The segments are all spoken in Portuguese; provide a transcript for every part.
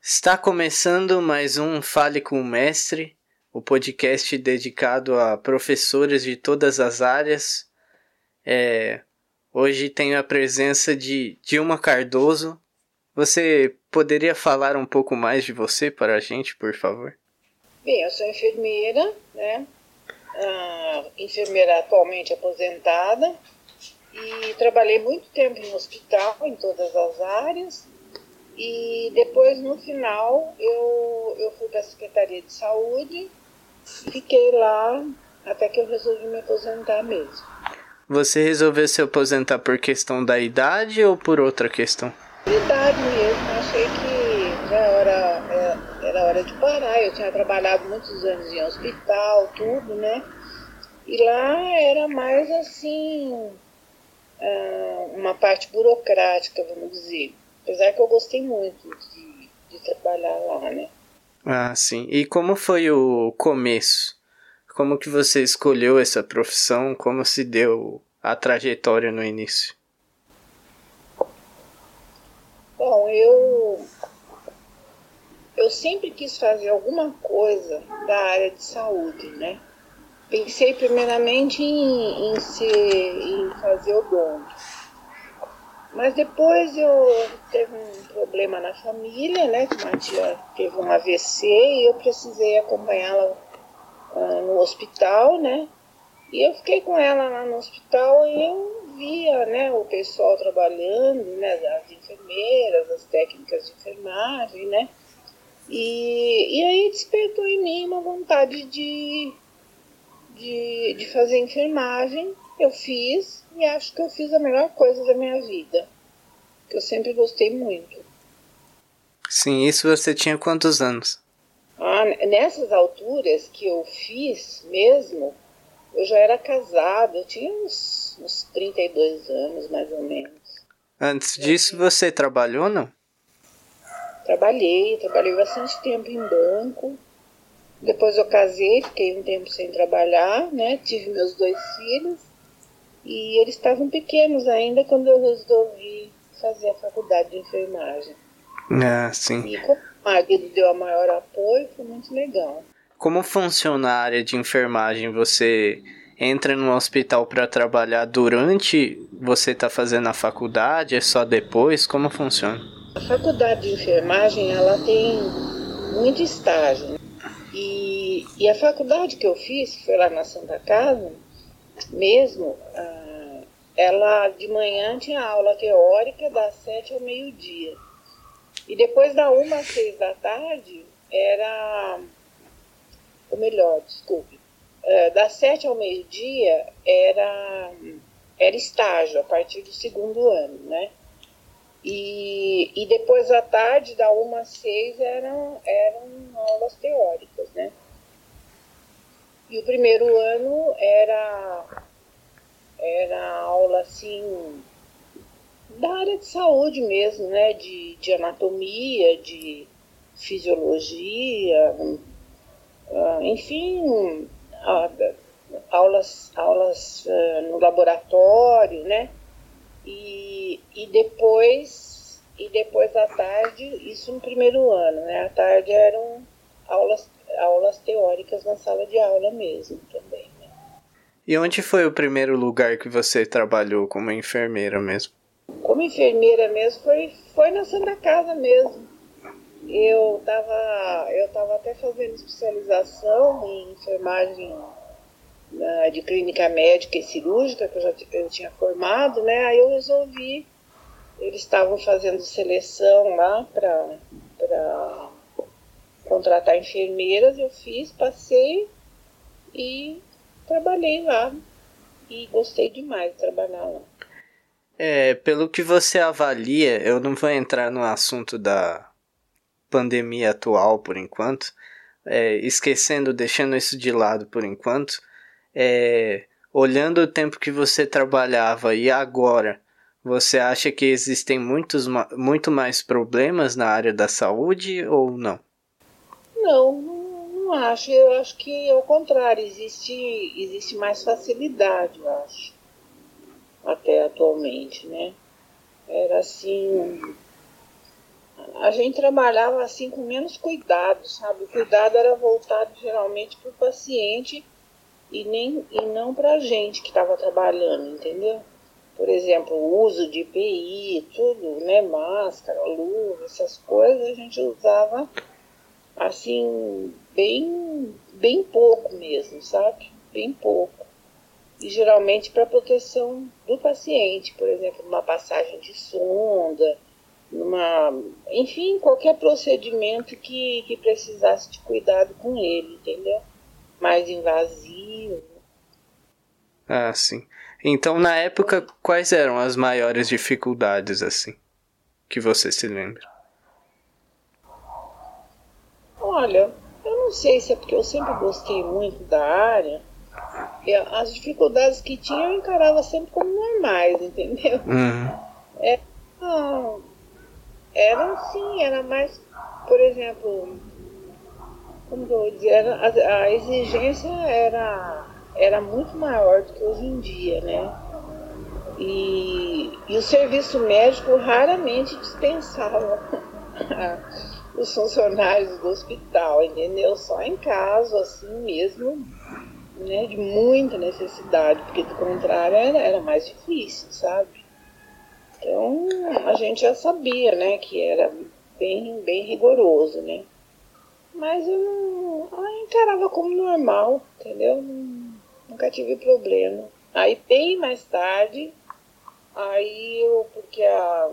Está começando mais um Fale com o Mestre, o podcast dedicado a professores de todas as áreas. É, hoje tenho a presença de Dilma Cardoso. Você poderia falar um pouco mais de você para a gente, por favor? Bem, eu sou enfermeira, né? Ah, enfermeira atualmente aposentada e trabalhei muito tempo em hospital, em todas as áreas. E depois, no final, eu, eu fui para a Secretaria de Saúde e fiquei lá até que eu resolvi me aposentar mesmo. Você resolveu se aposentar por questão da idade ou por outra questão? Idade mesmo, achei que já era, era, era hora de parar. Eu tinha trabalhado muitos anos em hospital, tudo, né? E lá era mais assim, ah, uma parte burocrática, vamos dizer. Apesar que eu gostei muito de, de trabalhar lá, né? Ah, sim. E como foi o começo? Como que você escolheu essa profissão? Como se deu a trajetória no início? Bom, eu eu sempre quis fazer alguma coisa da área de saúde, né? Pensei primeiramente em, em ser, em fazer odonto. Mas depois eu teve um problema na família, né? Que uma tia teve um AVC e eu precisei acompanhá-la uh, no hospital, né? E eu fiquei com ela lá no hospital e eu via, né, o pessoal trabalhando, né, as enfermeiras, as técnicas de enfermagem, né? E, e aí despertou em mim uma vontade de, de, de fazer enfermagem. Eu fiz, e acho que eu fiz a melhor coisa da minha vida, que eu sempre gostei muito. Sim, isso você tinha quantos anos? Ah, nessas alturas que eu fiz mesmo, eu já era casada, eu tinha uns, uns 32 anos, mais ou menos. Antes disso, você trabalhou, não? Trabalhei, trabalhei bastante tempo em banco. Depois eu casei, fiquei um tempo sem trabalhar, né? Tive meus dois filhos. E eles estavam pequenos ainda quando eu resolvi fazer a faculdade de enfermagem. Ah, sim. E como o marido deu a maior apoio, foi muito legal. Como funciona a área de enfermagem? Você entra no hospital para trabalhar durante você está fazendo a faculdade? É só depois? Como funciona? A faculdade de enfermagem ela tem muito estágio. E, e a faculdade que eu fiz, que foi lá na Santa Casa, mesmo, ah, ela de manhã tinha aula teórica das sete ao meio-dia. E depois da uma às seis da tarde era. Ou melhor, desculpe. Ah, das sete ao meio-dia era, era estágio, a partir do segundo ano, né? E, e depois à tarde, da uma às seis, eram, eram aulas teóricas, né? E o primeiro ano era, era aula assim da área de saúde mesmo, né? De, de anatomia, de fisiologia, uh, enfim, uh, aulas, aulas uh, no laboratório, né? E, e depois e depois à tarde, isso no primeiro ano, né? À tarde eram aulas aulas teóricas na sala de aula mesmo também. Né? E onde foi o primeiro lugar que você trabalhou como enfermeira mesmo? Como enfermeira mesmo foi, foi na Santa Casa mesmo. Eu estava eu tava até fazendo especialização em enfermagem na, de clínica médica e cirúrgica, que eu já eu tinha formado, né? Aí eu resolvi, eles estavam fazendo seleção lá para contratar enfermeiras, eu fiz, passei e trabalhei lá. E gostei demais de trabalhar lá. É, pelo que você avalia, eu não vou entrar no assunto da pandemia atual por enquanto, é, esquecendo, deixando isso de lado por enquanto, é, olhando o tempo que você trabalhava e agora, você acha que existem muitos, muito mais problemas na área da saúde ou não? Não, não, acho, eu acho que ao contrário, existe, existe mais facilidade, eu acho, até atualmente, né? Era assim, a gente trabalhava assim com menos cuidado, sabe? O cuidado era voltado geralmente para o paciente e, nem, e não para a gente que estava trabalhando, entendeu? Por exemplo, o uso de EPI, tudo, né? Máscara, luva, essas coisas a gente usava assim, bem, bem pouco mesmo, sabe? Bem pouco. E geralmente para proteção do paciente, por exemplo, uma passagem de sonda, numa, enfim, qualquer procedimento que, que precisasse de cuidado com ele, entendeu? Mais invasivo. Ah, sim. Então, na época, quais eram as maiores dificuldades, assim, que você se lembra? Olha, eu não sei se é porque eu sempre gostei muito da área. As dificuldades que tinha eu encarava sempre como normais, entendeu? Uhum. É, ah, era sim, era mais, por exemplo, como eu era, a, a, exigência era, era muito maior do que hoje em dia, né? E, e o serviço médico raramente dispensava os funcionários do hospital, entendeu? Só em caso assim mesmo, né, de muita necessidade, porque do contrário era, era mais difícil, sabe? Então a gente já sabia, né, que era bem, bem rigoroso, né? Mas eu não eu encarava como normal, entendeu? Nunca tive problema. Aí bem mais tarde, aí eu, porque a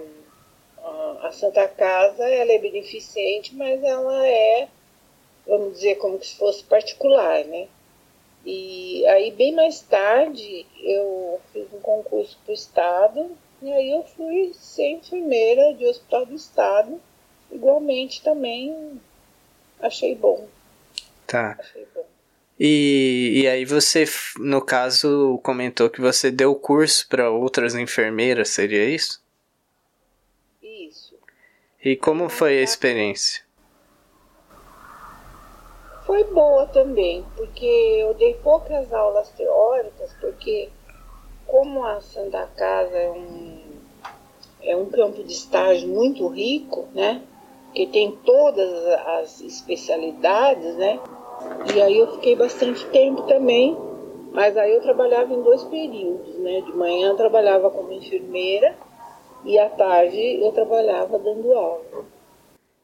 a Santa Casa ela é beneficente, mas ela é, vamos dizer, como se fosse particular, né? E aí, bem mais tarde, eu fiz um concurso para o Estado, e aí eu fui ser enfermeira de Hospital do Estado. Igualmente também achei bom. Tá. Achei bom. E, e aí você, no caso, comentou que você deu curso para outras enfermeiras, seria isso? E como foi a experiência? Foi boa também, porque eu dei poucas aulas teóricas, porque como a Santa Casa é um, é um campo de estágio muito rico, né? Que tem todas as especialidades, né? E aí eu fiquei bastante tempo também, mas aí eu trabalhava em dois períodos, né? De manhã eu trabalhava como enfermeira e à tarde eu trabalhava dando aula.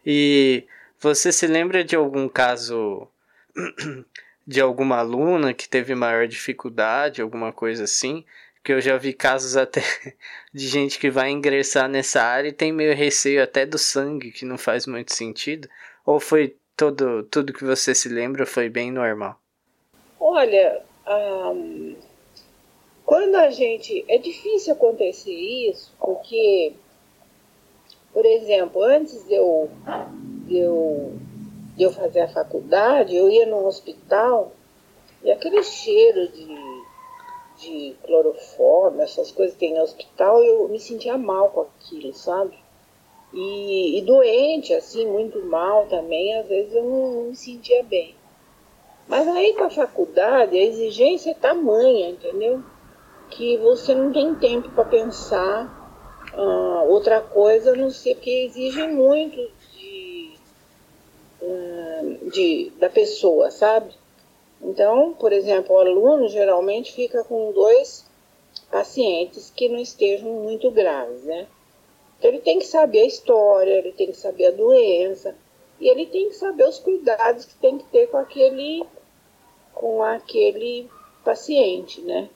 E você se lembra de algum caso de alguma aluna que teve maior dificuldade, alguma coisa assim? Que eu já vi casos até de gente que vai ingressar nessa área e tem meio receio até do sangue, que não faz muito sentido. Ou foi todo, tudo que você se lembra foi bem normal? Olha, quando a gente. É difícil acontecer isso, porque, por exemplo, antes de eu, de eu, de eu fazer a faculdade, eu ia num hospital e aquele cheiro de, de cloroforme, essas coisas que tem no hospital, eu me sentia mal com aquilo, sabe? E, e doente, assim, muito mal também, às vezes eu não, não me sentia bem. Mas aí com a faculdade, a exigência é tamanha, entendeu? que você não tem tempo para pensar uh, outra coisa, não ser porque exige muito de, uh, de, da pessoa, sabe? Então, por exemplo, o aluno geralmente fica com dois pacientes que não estejam muito graves, né? Então ele tem que saber a história, ele tem que saber a doença e ele tem que saber os cuidados que tem que ter com aquele com aquele paciente, né?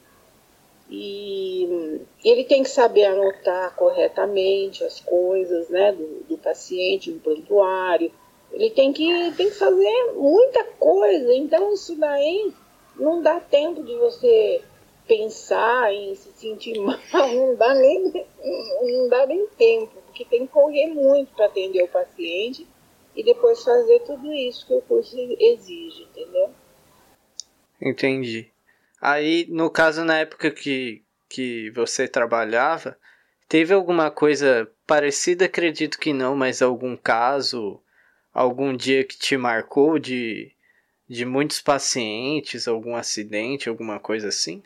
E ele tem que saber anotar corretamente as coisas né, do, do paciente no prontuário. Ele tem que, tem que fazer muita coisa. Então, isso daí não dá tempo de você pensar em se sentir mal, não dá nem, não dá nem tempo, porque tem que correr muito para atender o paciente e depois fazer tudo isso que o curso exige, entendeu? Entendi. Aí, no caso, na época que, que você trabalhava, teve alguma coisa parecida? Acredito que não, mas algum caso, algum dia que te marcou de, de muitos pacientes, algum acidente, alguma coisa assim?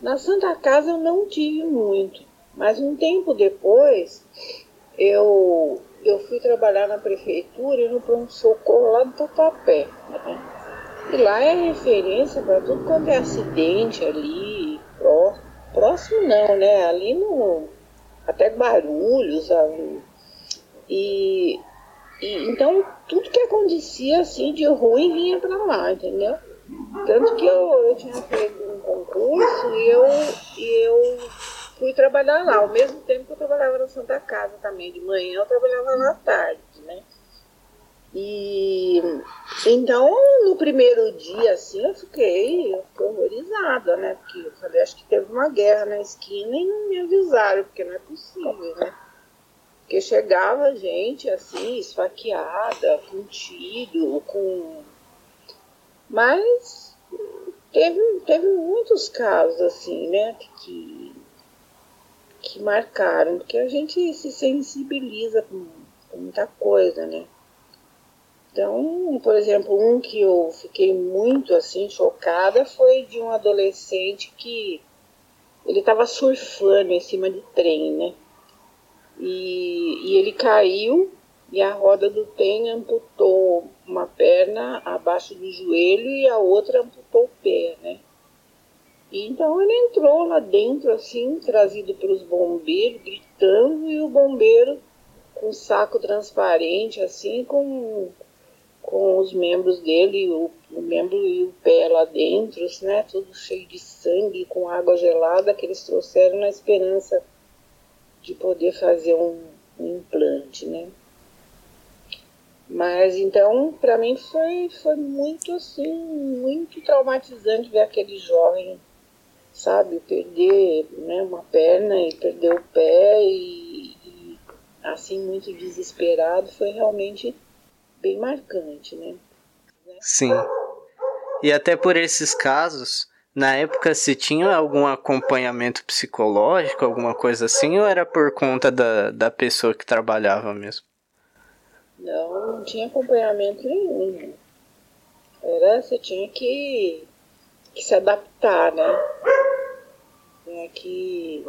Na Santa Casa eu não tive muito, mas um tempo depois eu, eu fui trabalhar na prefeitura e no pronto-socorro lá do Tatuapé. Né? E lá é referência para tudo quanto é acidente ali, pró, próximo não, né? Ali no. Até barulhos. E, e então tudo que acontecia assim de ruim vinha para lá, entendeu? Tanto que eu, eu tinha feito um concurso e eu, e eu fui trabalhar lá, ao mesmo tempo que eu trabalhava na Santa Casa também. De manhã eu trabalhava lá à tarde, né? E então no primeiro dia assim eu fiquei, eu fiquei horrorizada, né? Porque eu falei, acho que teve uma guerra na esquina e não me avisaram, porque não é possível, né? Porque chegava gente assim, esfaqueada, com tiro, com. Mas teve, teve muitos casos assim, né? Que, que marcaram, porque a gente se sensibiliza com, com muita coisa, né? Então, por exemplo, um que eu fiquei muito assim chocada foi de um adolescente que ele estava surfando em cima de trem, né? E, e ele caiu e a roda do trem amputou uma perna abaixo do joelho e a outra amputou o pé, né? Então ele entrou lá dentro, assim, trazido pelos bombeiros, gritando, e o bombeiro com um saco transparente, assim, com com os membros dele, o, o membro e o pé lá dentro, né, tudo cheio de sangue, com água gelada, que eles trouxeram na esperança de poder fazer um, um implante, né. Mas então, para mim foi, foi muito assim, muito traumatizante ver aquele jovem, sabe, perder né, uma perna e perder o pé e, e assim, muito desesperado, foi realmente bem marcante, né? Sim. E até por esses casos, na época se tinha algum acompanhamento psicológico, alguma coisa assim, ou era por conta da, da pessoa que trabalhava mesmo? Não, não tinha acompanhamento nenhum. Era, você tinha que, que se adaptar, né? Tinha que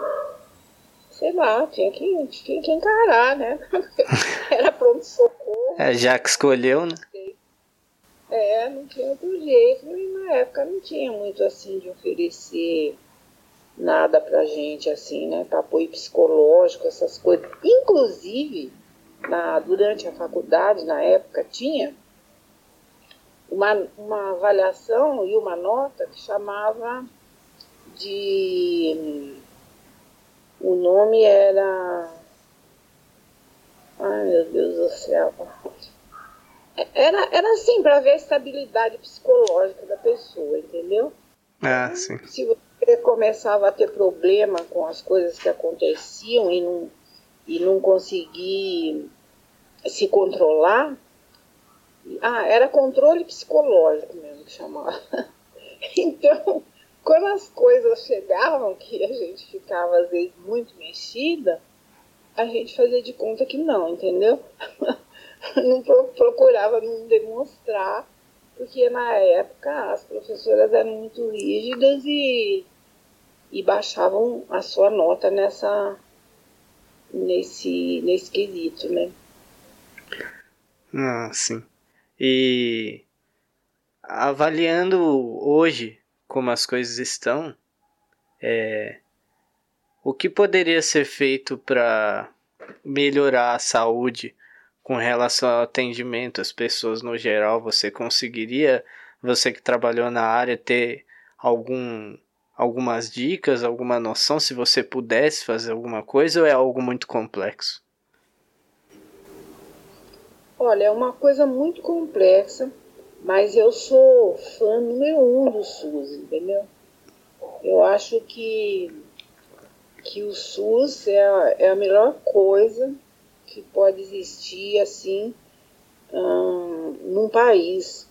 sei lá, tinha que, tinha que encarar, né? Era pronto-socorro. É, já que escolheu, né? É, não tinha outro jeito. E na época não tinha muito assim de oferecer nada pra gente, assim, né? Pra apoio psicológico, essas coisas. Inclusive, na, durante a faculdade, na época, tinha uma, uma avaliação e uma nota que chamava de o nome era. Ai meu Deus do céu. Era, era assim, para ver a estabilidade psicológica da pessoa, entendeu? Ah, sim. Se você começava a ter problema com as coisas que aconteciam e não, e não conseguir se controlar, ah, era controle psicológico mesmo que chamava. Então, quando as coisas chegavam, que a gente ficava às vezes muito mexida, a gente fazia de conta que não, entendeu? não procurava não demonstrar, porque na época as professoras eram muito rígidas e, e baixavam a sua nota nessa nesse, nesse quesito, né? Ah, sim. E avaliando hoje como as coisas estão, é, o que poderia ser feito para melhorar a saúde com relação ao atendimento às pessoas no geral? Você conseguiria, você que trabalhou na área, ter algum algumas dicas, alguma noção se você pudesse fazer alguma coisa ou é algo muito complexo? Olha, é uma coisa muito complexa mas eu sou fã número um do SUS, entendeu? Eu acho que, que o SUS é é a melhor coisa que pode existir assim hum, num país.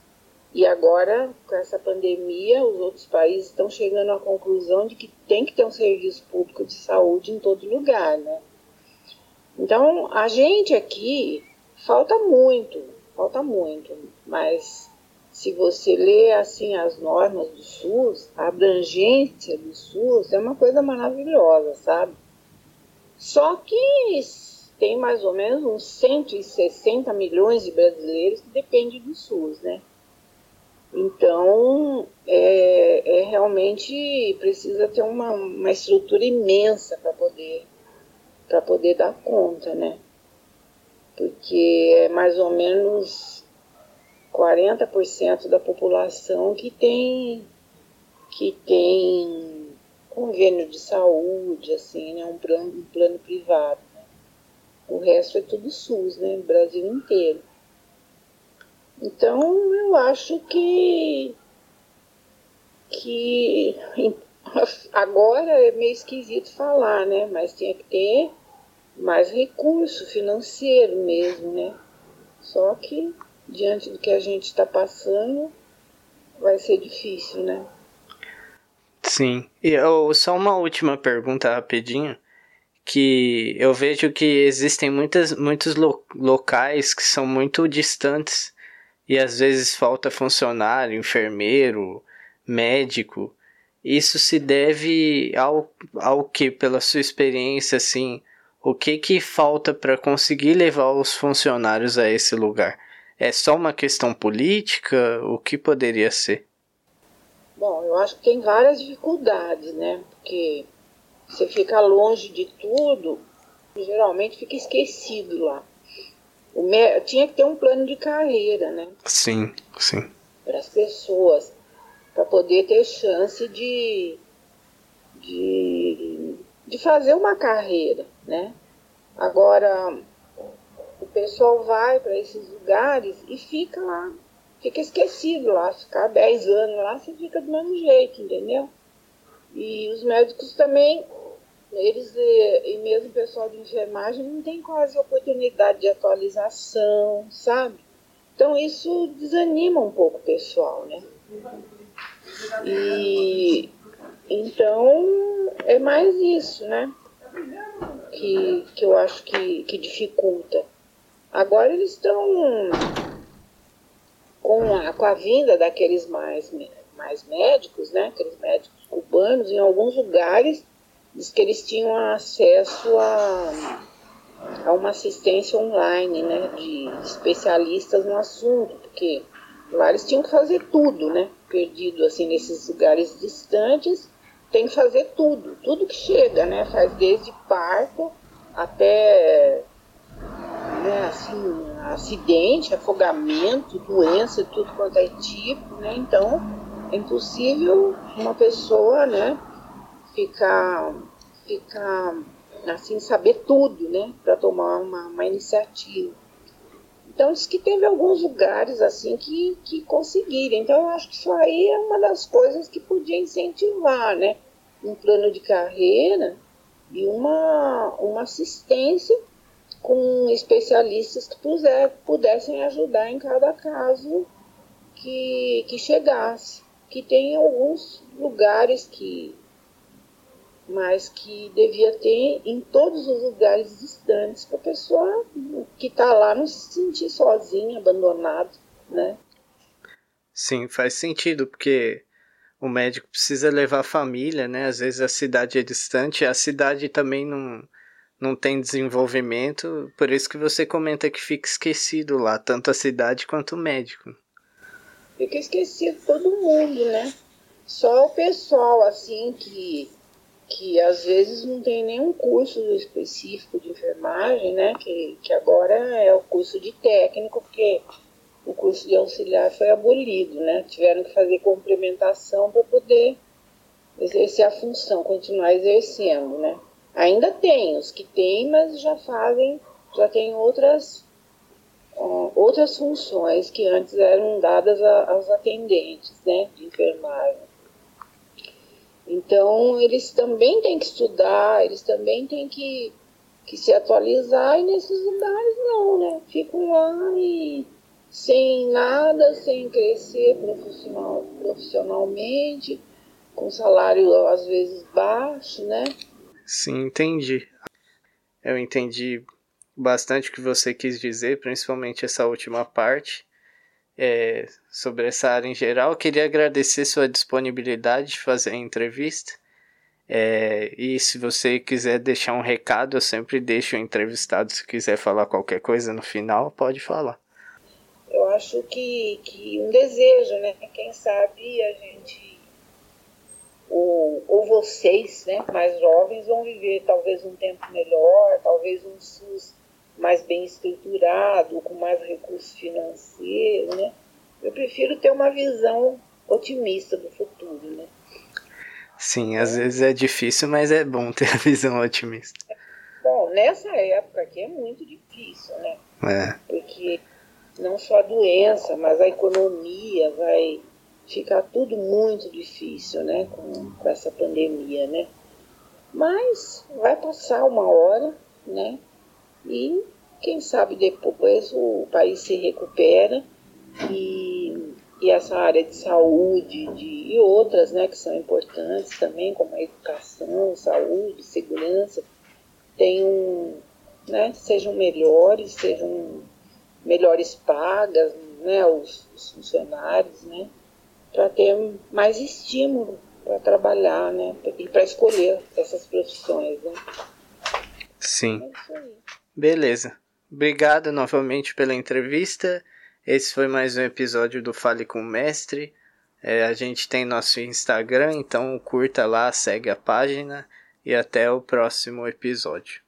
E agora, com essa pandemia, os outros países estão chegando à conclusão de que tem que ter um serviço público de saúde em todo lugar, né? Então, a gente aqui falta muito, falta muito Mas se você lê assim as normas do SUS, a abrangência do SUS é uma coisa maravilhosa, sabe? Só que tem mais ou menos uns 160 milhões de brasileiros que dependem do SUS, né? Então, é, é realmente precisa ter uma, uma estrutura imensa para poder, poder dar conta, né? Porque é mais ou menos 40% da população que tem, que tem convênio de saúde, assim, né? um, plano, um plano privado. O resto é tudo SUS, né? Brasil inteiro. Então, eu acho que, que agora é meio esquisito falar, né? Mas tinha que ter mais recurso financeiro mesmo, né? Só que, diante do que a gente está passando, vai ser difícil, né? Sim. E só uma última pergunta rapidinho. Que eu vejo que existem muitas, muitos lo locais que são muito distantes e às vezes falta funcionário, enfermeiro, médico. Isso se deve ao, ao que, pela sua experiência, assim, o que que falta para conseguir levar os funcionários a esse lugar? É só uma questão política? O que poderia ser? Bom, eu acho que tem várias dificuldades, né? Porque você fica longe de tudo, geralmente fica esquecido lá. Me... Tinha que ter um plano de carreira, né? Sim, sim. Para as pessoas, para poder ter chance de, de, de fazer uma carreira, né? Agora, o pessoal vai para esses lugares e fica lá, fica esquecido lá, ficar 10 anos lá, você fica do mesmo jeito, entendeu? E os médicos também eles e mesmo o pessoal de enfermagem não tem quase oportunidade de atualização, sabe? Então isso desanima um pouco o pessoal, né? E então é mais isso, né? Que, que eu acho que, que dificulta. Agora eles estão com a, com a vinda daqueles mais, mais médicos, né? Aqueles médicos cubanos, em alguns lugares diz que eles tinham acesso a, a uma assistência online, né, de especialistas no assunto, porque lá eles tinham que fazer tudo, né, perdido assim nesses lugares distantes, tem que fazer tudo, tudo que chega, né, faz desde parto até né, assim, acidente, afogamento, doença, tudo quanto é tipo, né, então é impossível uma pessoa, né, ficar, ficar assim, saber tudo, né, para tomar uma, uma iniciativa. Então, diz que teve alguns lugares assim que, que conseguiram. Então, eu acho que isso aí é uma das coisas que podia incentivar, né? Um plano de carreira e uma, uma assistência com especialistas que puser, pudessem ajudar em cada caso que, que chegasse. Que tem alguns lugares que mas que devia ter em todos os lugares distantes para a pessoa que está lá não se sentir sozinha, abandonada, né? Sim, faz sentido, porque o médico precisa levar a família, né? Às vezes a cidade é distante, a cidade também não, não tem desenvolvimento, por isso que você comenta que fica esquecido lá, tanto a cidade quanto o médico. Fica esquecido todo mundo, né? Só o pessoal, assim, que que às vezes não tem nenhum curso específico de enfermagem, né? Que, que agora é o curso de técnico, porque o curso de auxiliar foi abolido, né? Tiveram que fazer complementação para poder exercer a função, continuar exercendo, né? Ainda tem os que têm, mas já fazem, já tem outras outras funções que antes eram dadas aos atendentes, né, de enfermagem. Então, eles também têm que estudar, eles também têm que, que se atualizar, e nesses lugares não, né? Ficam lá e sem nada, sem crescer profissional, profissionalmente, com salário às vezes baixo, né? Sim, entendi. Eu entendi bastante o que você quis dizer, principalmente essa última parte. É, sobre essa área em geral. Eu queria agradecer sua disponibilidade de fazer a entrevista. É, e se você quiser deixar um recado, eu sempre deixo o entrevistado. Se quiser falar qualquer coisa no final, pode falar. Eu acho que, que um desejo, né? Quem sabe a gente, ou, ou vocês, né, mais jovens, vão viver talvez um tempo melhor, talvez um SUS mais bem estruturado, com mais recursos financeiros, né? Eu prefiro ter uma visão otimista do futuro, né? Sim, às vezes é difícil, mas é bom ter a visão otimista. Bom, nessa época aqui é muito difícil, né? É. Porque não só a doença, mas a economia vai ficar tudo muito difícil, né? Com, com essa pandemia, né? Mas vai passar uma hora, né? E quem sabe depois o país se recupera e, e essa área de saúde de, e outras né, que são importantes também, como a educação, saúde, segurança, tenham, né, sejam melhores, sejam melhores pagas, né, os, os funcionários, né, para ter mais estímulo para trabalhar, né, e para escolher essas profissões, né. Sim. É Beleza. Obrigado novamente pela entrevista. Esse foi mais um episódio do Fale com o Mestre. É, a gente tem nosso Instagram, então curta lá, segue a página e até o próximo episódio.